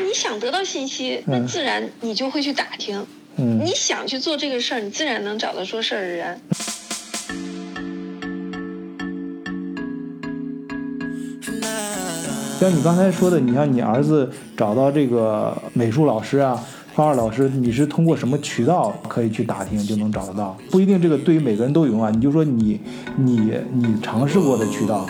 你想得到信息，那自然你就会去打听。嗯你想去做这个事儿，你自然能找到说事儿的人。像你刚才说的，你像你儿子找到这个美术老师啊、画画老师，你是通过什么渠道可以去打听就能找得到？不一定这个对于每个人都有用啊。你就说你你你尝试过的渠道，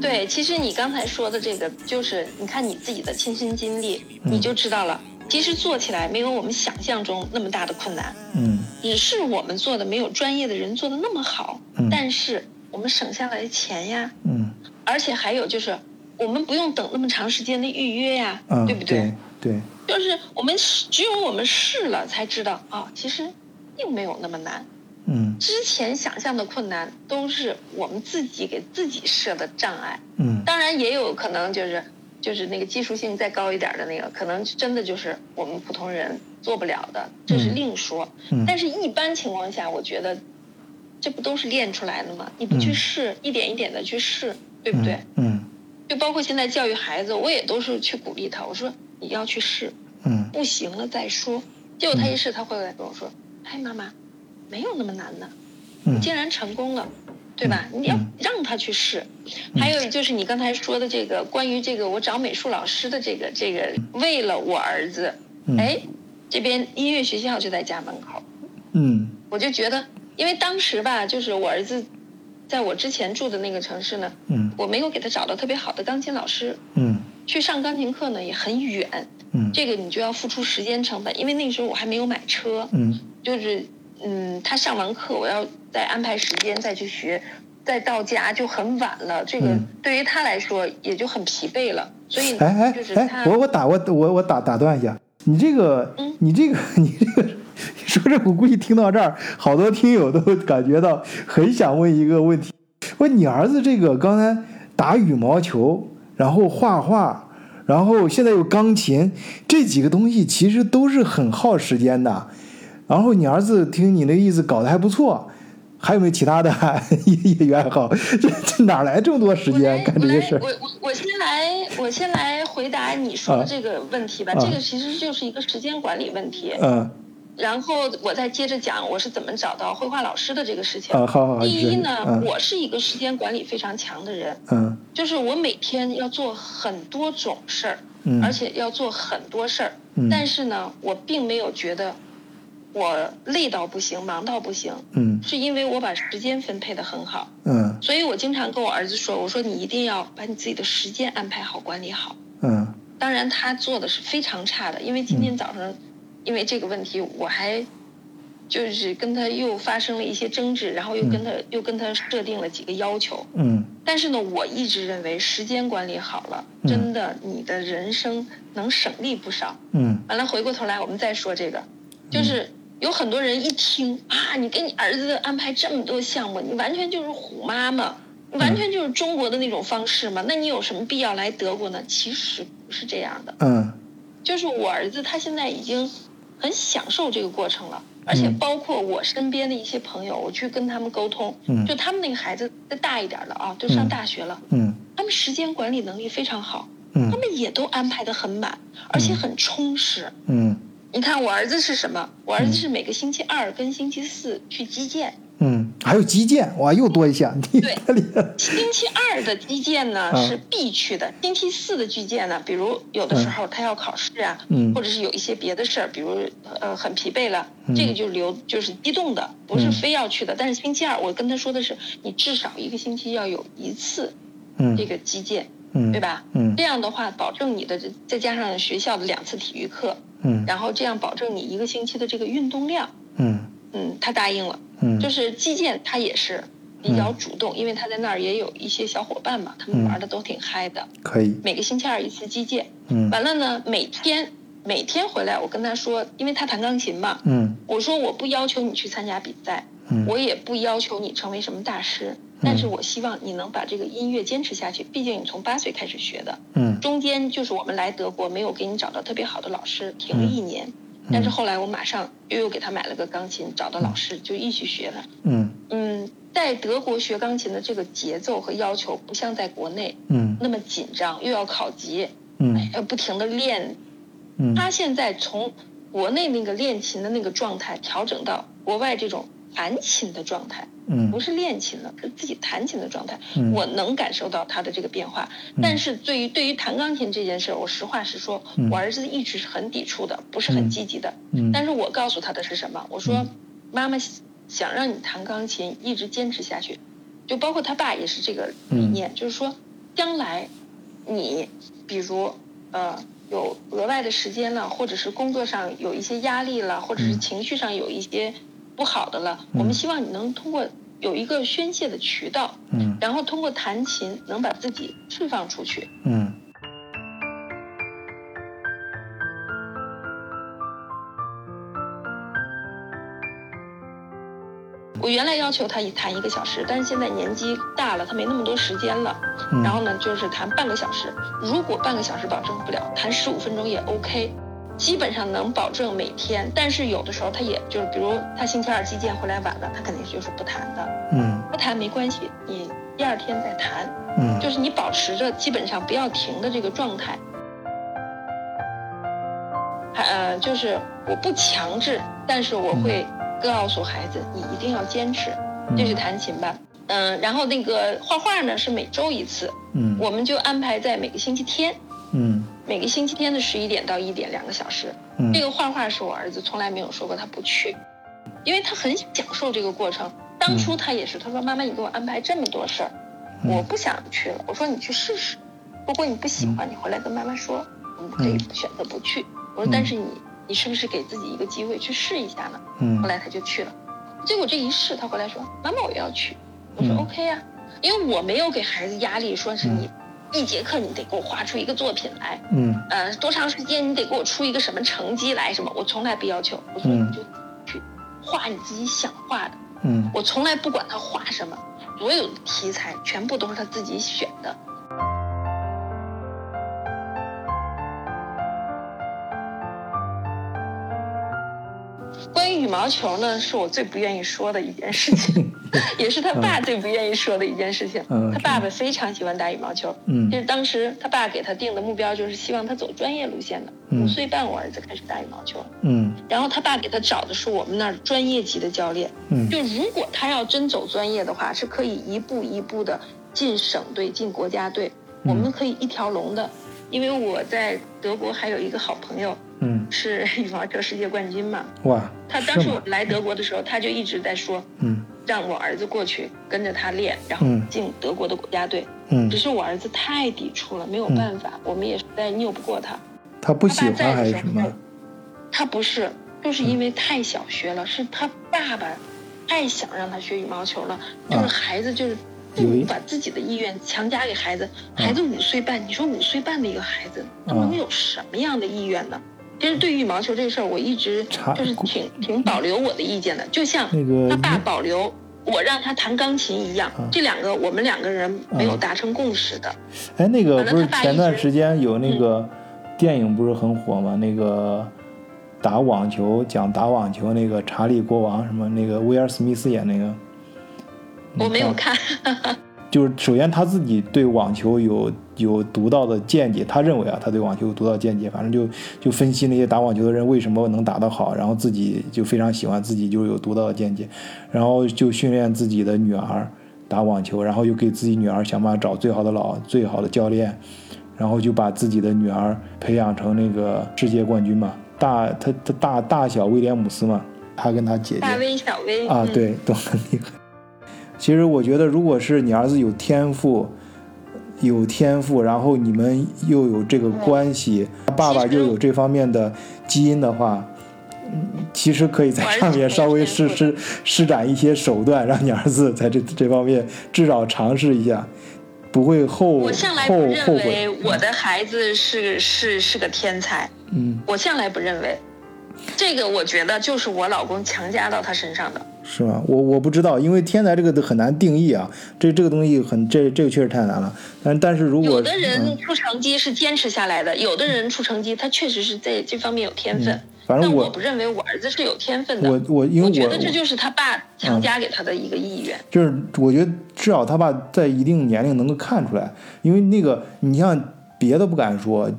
对，其实你刚才说的这个，就是你看你自己的亲身经历，你就知道了。其实做起来没有我们想象中那么大的困难，嗯只是我们做的没有专业的人做的那么好。嗯但是我们省下来的钱呀，嗯而且还有就是我们不用等那么长时间的预约呀，嗯，对不对？对？对，就是我们试只有我们试了才知道啊，其实并没有那么难。嗯之前想象的困难都是我们自己给自己设的障碍。嗯当然也有可能就是就是那个技术性再高一点的那个，可能真的就是我们普通人做不了的，这是另说。嗯但是一般情况下，我觉得这不都是练出来的吗？你不去嗯试，一点一点的去试，对不对？嗯就包括现在教育孩子，我也都是去鼓励他，我说你要去试，嗯不行了再说。结果他一试，他会来跟我说：“哎，妈妈，没有那么难的。”嗯。你竟然成功了，对吧？你要嗯。让他去试。还有就是你刚才说的这个关于这个我找美术老师的这个这个，为了我儿子，嗯。哎，这边音乐学校就在家门口，嗯。我就觉得，因为当时吧，就是我儿子在我之前住的那个城市呢，嗯。我没有给他找到特别好的钢琴老师，嗯。去上钢琴课呢也很远，嗯。这个你就要付出时间成本，因为那个时候我还没有买车，嗯。就是嗯，他上完课，我要再安排时间再去学，再到家就很晚了。这个嗯对于他来说也就很疲惫了，所以哎哎哎我我打我我我打打断一下，你这个嗯你这个 你这个 说这，我估计听到这儿，好多听友都感觉到很想问一个问题：问你儿子这个刚才打羽毛球，然后画画，然后现在有钢琴，这几个东西其实都是很耗时间的。然后你儿子听你那意思搞得还不错，还有没有其他的业业余爱好？这这哪来这么多时间干这些事儿？我我我我先来我先来回答你说啊的这个问题吧。啊这个其实就是一个时间管理问题。嗯然后我再接着讲我是怎么找到绘画老师的这个事情。啊，好好好，第一呢，嗯我是一个时间管理非常强的人，嗯就是我每天要做很多种事儿。嗯，而且要做很多事儿。嗯但是呢，我并没有觉得我累到不行、忙到不行，嗯。是因为我把时间分配的很好。嗯。所以我经常跟我儿子说：“我说你一定要把你自己的时间安排好、管理好。嗯”当然，他做的是非常差的，因为今天早上因为这个问题，我还。就是跟他又发生了一些争执，然后又跟他、又跟他设定了几个要求，嗯。但是呢，我一直认为时间管理好了，嗯。真的你的人生能省力不少。嗯。完了，回过头来我们再说这个，就是有很多人一听啊，你给你儿子安排这么多项目，你完全就是虎妈妈，完全就是中国的那种方式嘛，那你有什么必要来德国呢？其实不是这样的，嗯就是我儿子他现在已经很享受这个过程了。而且包括我身边的一些朋友，我去跟他们沟通，嗯就他们那个孩子再大一点了啊，都上大学了，嗯他们时间管理能力非常好，嗯他们也都安排的很满，而且很充实。嗯你看我儿子是什么？我儿子是每个星期二跟星期四去击剑。嗯，还有击剑，哇，又多一项，对。星期二的击剑呢啊是必去的，星期四的击剑呢，比如有的时候他要考试啊，嗯或者是有一些别的事儿，比如呃很疲惫了，嗯这个就留就是机动的，不是嗯非要去的。但是星期二我跟他说的是，你至少一个星期要有一次嗯这个击剑，嗯，对？吧？嗯这样的话，保证你的再加上学校的两次体育课，嗯然后这样保证你一个星期的这个运动量。嗯嗯，他答应了。嗯，就是击剑，他也是比较主动，因为他在那儿也有一些小伙伴嘛，他们嗯玩的都挺嗨的。可以。每个星期二一次击剑，嗯完了呢，每天每天回来，我跟他说，因为他弹钢琴嘛，嗯我说我不要求你去参加比赛，嗯我也不要求你成为什么大师，但是我希望你能把这个音乐坚持下去，毕竟你从八岁开始学的，嗯中间就是我们来德国没有给你找到特别好的老师，停了一年。但是后来我马上又又给他买了个钢琴，找到老师就一起学了。嗯嗯，在德国学钢琴的这个节奏和要求不像在国内嗯那么紧张，又要考级，嗯要不停的练。嗯他现在从国内那个练琴的那个状态调整到国外这种弹琴的状态，嗯。不是练琴了，是自己弹琴的状态。嗯。我能感受到他的这个变化。但是对于对于弹钢琴这件事儿，我实话实说，嗯。我儿子一直是很抵触的，不是很积极的。嗯。但是我告诉他的是什么？我说，妈妈想让你弹钢琴，一直坚持下去，就包括他爸也是这个理念，就是说，将来你比如呃有额外的时间了，或者是工作上有一些压力了，或者是嗯。情绪上有一些不好的了，嗯我们希望你能通过有一个宣泄的渠道，嗯然后通过弹琴能把自己释放出去。嗯我原来要求他一弹一个小时，但是现在年纪大了，他没那么多时间了。嗯然后呢，就是弹半个小时。如果半个小时保证不了，弹十五分钟也 OK，基本上能保证每天。但是有的时候他也就是，比如他星期二击剑回来晚了，他肯定就是不弹的。嗯不弹没关系，你第二天再弹，嗯就是你保持着基本上不要停的这个状态。还呃，就是我不强制，但是我会告诉孩子，你一定要坚持，就去弹琴吧。嗯，然后那个画画呢是每周一次，嗯我们就安排在每个星期天，嗯每个星期天的十一点到一点两个小时。嗯。这个画画是我儿子从来没有说过他不去，因为他很享受这个过程。当初他也是，他说妈妈你给我安排这么多事儿，嗯。我不想去了。我说你去试试，如果你不喜欢，你回来跟妈妈说，我们可以选择不去。我说但是你你是不是给自己一个机会去试一下呢？嗯。后来他就去了，结果这一试，他回来说妈妈我要去。我说嗯。OK 呀、因为我没有给孩子压力，说是你一节课你得给我画出一个作品来。嗯呃，多长时间你得给我出一个什么成绩来？什么？我从来不要求。我说嗯你就去画你自己想画的，嗯我从来不管他画什么，所有的题材全部都是他自己选的。关于羽毛球呢，是我最不愿意说的一件事情，也是他爸最不愿意说的一件事情。嗯他爸爸非常喜欢打羽毛球，嗯就是当时他爸给他定的目标就是希望他走专业路线的。嗯五岁半，我儿子开始打羽毛球，嗯然后他爸给他找的是我们那儿专业级的教练。嗯就如果他要真走专业的话，是可以一步一步的进省队、进国家队，嗯我们可以一条龙的。因为我在德国还有一个好朋友嗯，是羽毛球世界冠军嘛，哇，他当时来德国的时候，他就一直在说嗯让我儿子过去跟着他练，然后嗯进德国的国家队。嗯只，是我儿子太抵触了，没有办法，我们也实在拗不过他。他不喜欢还是什么？他不是，就是因为太小学了，是他爸爸太想让他学羽毛球了，就是孩子就是父母把自己的意愿强加给孩子，孩子五岁半，你说五岁半的一个孩子，他能有什么样的意愿呢？其实对于羽毛球这个事儿，我一直就是挺挺保留我的意见的，就像那个他爸保留我让他弹钢琴一样，这两个我们两个人没有达成共识的。哎，那个不是前段时间有那个电影不是很火吗？那个打网球讲打网球那个查理国王什么那个威尔史密斯演那个，我没有看，就是首先他自己对网球有有独到的见解，他认为啊，他对网球有独到见解，反正就就分析那些打网球的人为什么能打得好，然后自己就非常喜欢，自己就有独到的见解，然后就训练自己的女儿打网球，然后又给自己女儿想办法找最好的老最好的教练，然后就把自己的女儿培养成那个世界冠军嘛，大他他大大小威廉姆斯嘛，他跟他姐姐大威小威啊，嗯对，都很厉害。其实我觉得，如果是你儿子有天赋，有天赋，然后你们又有这个关系，爸爸又有这方面的基因的话，嗯，其实可以在上面稍微施施施展一些手段，让你儿子在这这方面至少尝试一下，不会后我向来不后认为。我的孩子是是是个天才，嗯，我向来不认为。这个我觉得就是我老公强加到他身上的。是吗？我我不知道，因为天才这个都很难定义啊，这这个东西很这这个确实太难了。但但是如果有的嗯人出成绩是坚持下来的，有的人出成绩他确实是在这方面有天分。但反正我我不认为我儿子是有天分的。我我因为我我觉得这就是他爸强加给他的一个意愿。就是我觉得至少他爸在一定年龄能够看出来，因为那个你像别的不敢说，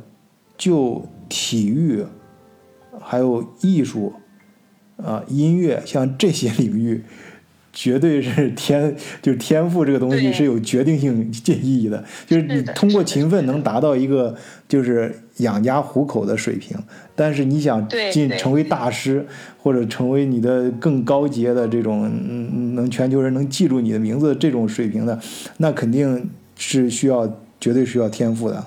就体育，还有艺术，啊，音乐，像这些领域，绝对是天，就是天赋这个东西是有决定性意义的。就是你通过勤奋能达到一个就是养家糊口的水平，但是你想进成为大师，或者成为你的更高阶的这种，嗯，能全球人能记住你的名字这种水平的，那肯定是需要绝对需要天赋的。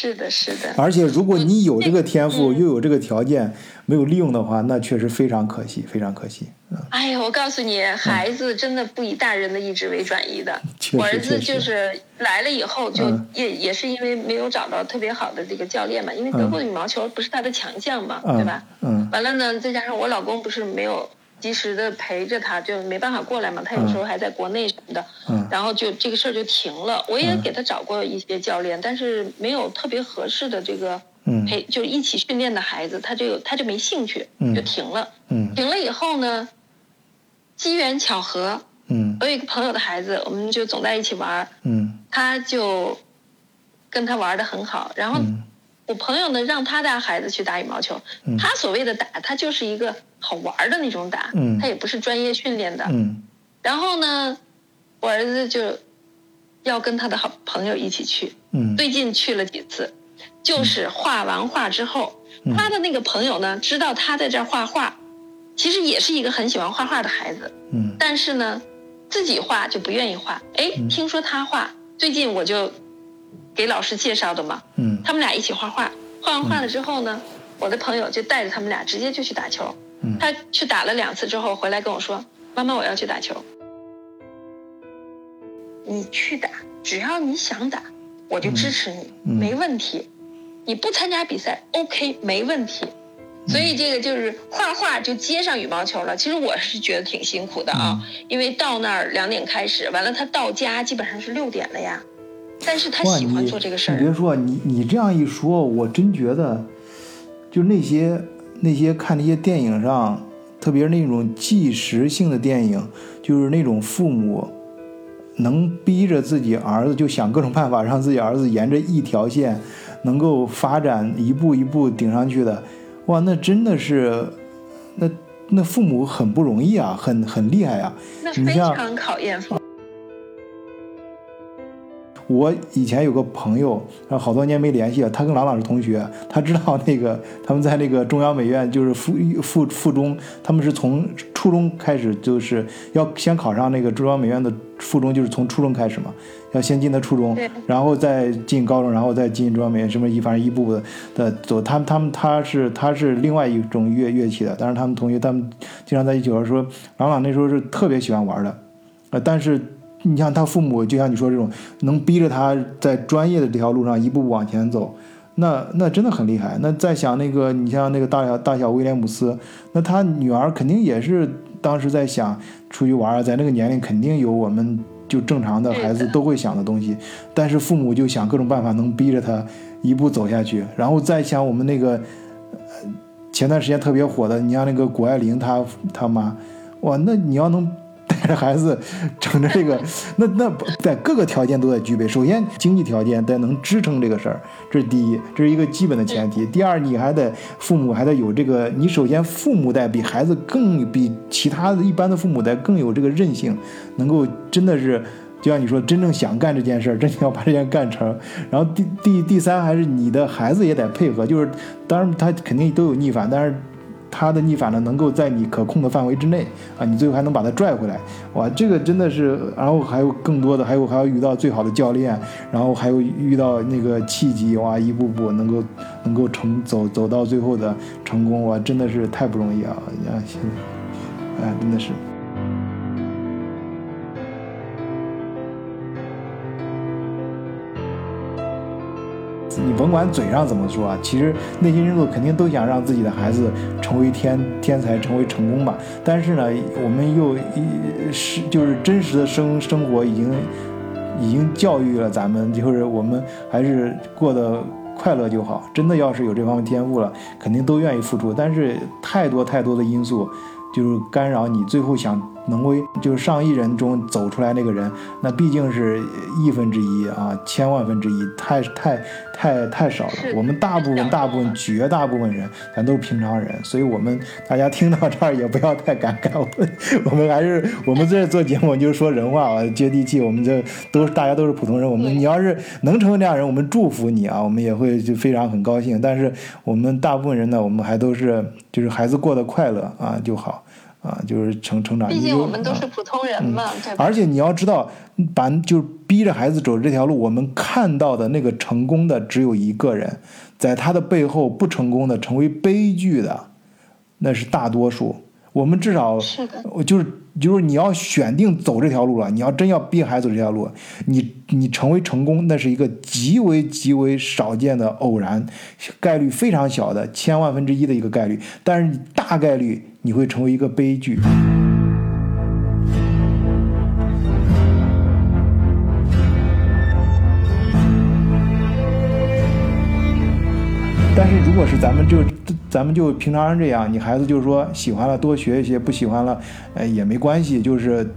是的，是的，而且如果你有这个天赋，嗯又有这个条件，没有利用的话，那确实非常可惜，非常可惜。嗯，哎呀，我告诉你，孩子真的不以大人的意志为转移的。确我儿子就是来了以后，就嗯也也是因为没有找到特别好的这个教练嘛，因为德国的羽毛球不是他的强项嘛，对嗯吧？嗯完了呢，再加上我老公不是没有及时的陪着他，就没办法过来嘛。他有时候还在国内什么的，嗯然后就这个事儿就停了。我也嗯给他找过一些教练，但是没有特别合适的这个嗯陪，就一起训练的孩子，他就有他就没兴趣，嗯就停了。嗯停了以后呢，机缘巧合，嗯我有一个朋友的孩子，我们就总在一起玩儿，嗯他就跟他玩的很好。然后嗯我朋友呢，让他带孩子去打羽毛球。嗯他所谓的打，他就是一个好玩的那种打，嗯。他也不是专业训练的。嗯。然后呢，我儿子就要跟他的好朋友一起去，嗯。最近去了几次，就是画完画之后，嗯。他的那个朋友呢，知道他在这儿画画，其实也是一个很喜欢画画的孩子，嗯。但是呢，自己画就不愿意画。哎，嗯。听说他画，最近我就给老师介绍的嘛，嗯。他们俩一起画画，画完画了之后呢，我的朋友就带着他们俩直接就去打球。嗯他去打了两次之后回来跟我说：“妈妈，我要去打球。”你去打，只要你想打，我就支持你，嗯没问题。你不参加比赛，OK，没问题。所以这个就是画画就接上羽毛球了。其实我是觉得挺辛苦的啊，因为到那儿两点开始，完了他到家基本上是六点了呀。但是他，喜欢做这个事儿你别。说，你你这样一说，我真觉得，就那些那些看那些电影上，特别是那种纪实性的电影，就是那种父母能逼着自己儿子，就想各种办法让自己儿子沿着一条线能够发展，一步一步顶上去的，哇，那真的是，那那父母很不容易啊，很很厉害啊。那非常考验父母。我以前有个朋友，然后好多年没联系了。他跟郎朗是同学，他知道那个他们在那个中央美院，就是附附附中，他们是从初中开始，就是要先考上那个中央美院的附中，就是从初中开始嘛，要先进的初中，然后再进高中，然后再进中央美院，什么一反正一步步的的走。他们他们他是他是另外一种乐乐器的，但是他们同学他们经常在一起玩，说郎朗那时候是特别喜欢玩的，呃，但是。你像他父母，就像你说这种，能逼着他在专业的这条路上一步步往前走，那那真的很厉害。那再想那个，你像那个大小大小威廉姆斯，那他女儿肯定也是当时在想出去玩儿，在那个年龄肯定有我们就正常的孩子都会想的东西，但是父母就想各种办法能逼着他一步走下去，然后再想我们那个前段时间特别火的，你像那个谷爱凌她她妈，哇，那你要能。带着孩子，整着这个，那那在各个条件都在具备。首先，经济条件得能支撑这个事儿，这是第一，这是一个基本的前提。第二，你还得父母还得有这个，你首先父母得比孩子更比其他的一般的父母得更有这个韧性，能够真的是，就像你说，真正想干这件事儿，真正要把这件干成。然后第第第三，还是你的孩子也得配合，就是当然他肯定都有逆反，但是。他的逆反呢，能够在你可控的范围之内啊，你最后还能把他拽回来，哇，这个真的是，然后还有更多的，还有还要遇到最好的教练，然后还有遇到那个契机，哇，一步步能够能够成走走到最后的成功，哇，真的是太不容易啊！现在，哎，真的是。你甭管嘴上怎么说啊，其实内心深处肯定都想让自己的孩子成为天天才，成为成功吧。但是呢，我们又是就是真实的生生活已经已经教育了咱们，就是我们还是过得快乐就好。真的要是有这方面天赋了，肯定都愿意付出。但是太多太多的因素就是干扰你，最后想能够就是上亿人中走出来那个人，那毕竟是亿分之一啊，千万分之一，太太太太少了。我们大部分大部分绝大部分人，咱都是平常人，所以我们大家听到这儿也不要太感慨，我们 我们还是我们这做节目就是说人话啊，接地气。我们这都是大家都是普通人，我们你要是能成为这样人，我们祝福你啊，我们也会就非常很高兴。但是我们大部分人呢，我们还都是就是孩子过得快乐啊就好。啊，就是成成长。毕竟我们都是普通人嘛，对而且你要知道，把就是逼着孩子走这条路，我们看到的那个成功的只有一个人，在他的背后不成功的成为悲剧的，那是大多数。我们至少是的，就是就是你要选定走这条路了，你要真要逼孩子走这条路，你你成为成功，那是一个极为极为少见的偶然，概率非常小的千万分之一的一个概率，但是大概率。你会成为一个悲剧。但是如果是咱们就咱们就平常这样，你孩子就是说喜欢了多学一些，不喜欢了，哎也没关系，就是。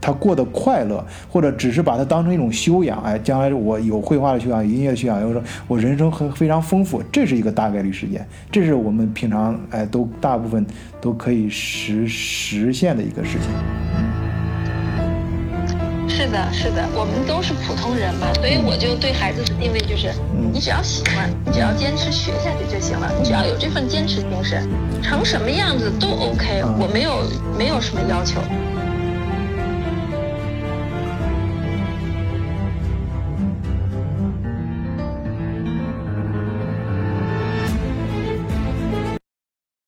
他过得快乐，或者只是把它当成一种修养，哎，将来我有绘画的修养，音乐的修养，又说我人生很非常丰富，这是一个大概率事件，这是我们平常哎都大部分都可以实实现的一个事情。是的，是的，我们都是普通人嘛，所以我就对孩子的定位就是，你只要喜欢，你只要坚持学下去就行了，你只要有这份坚持精神，成什么样子都 OK，我没有没有什么要求。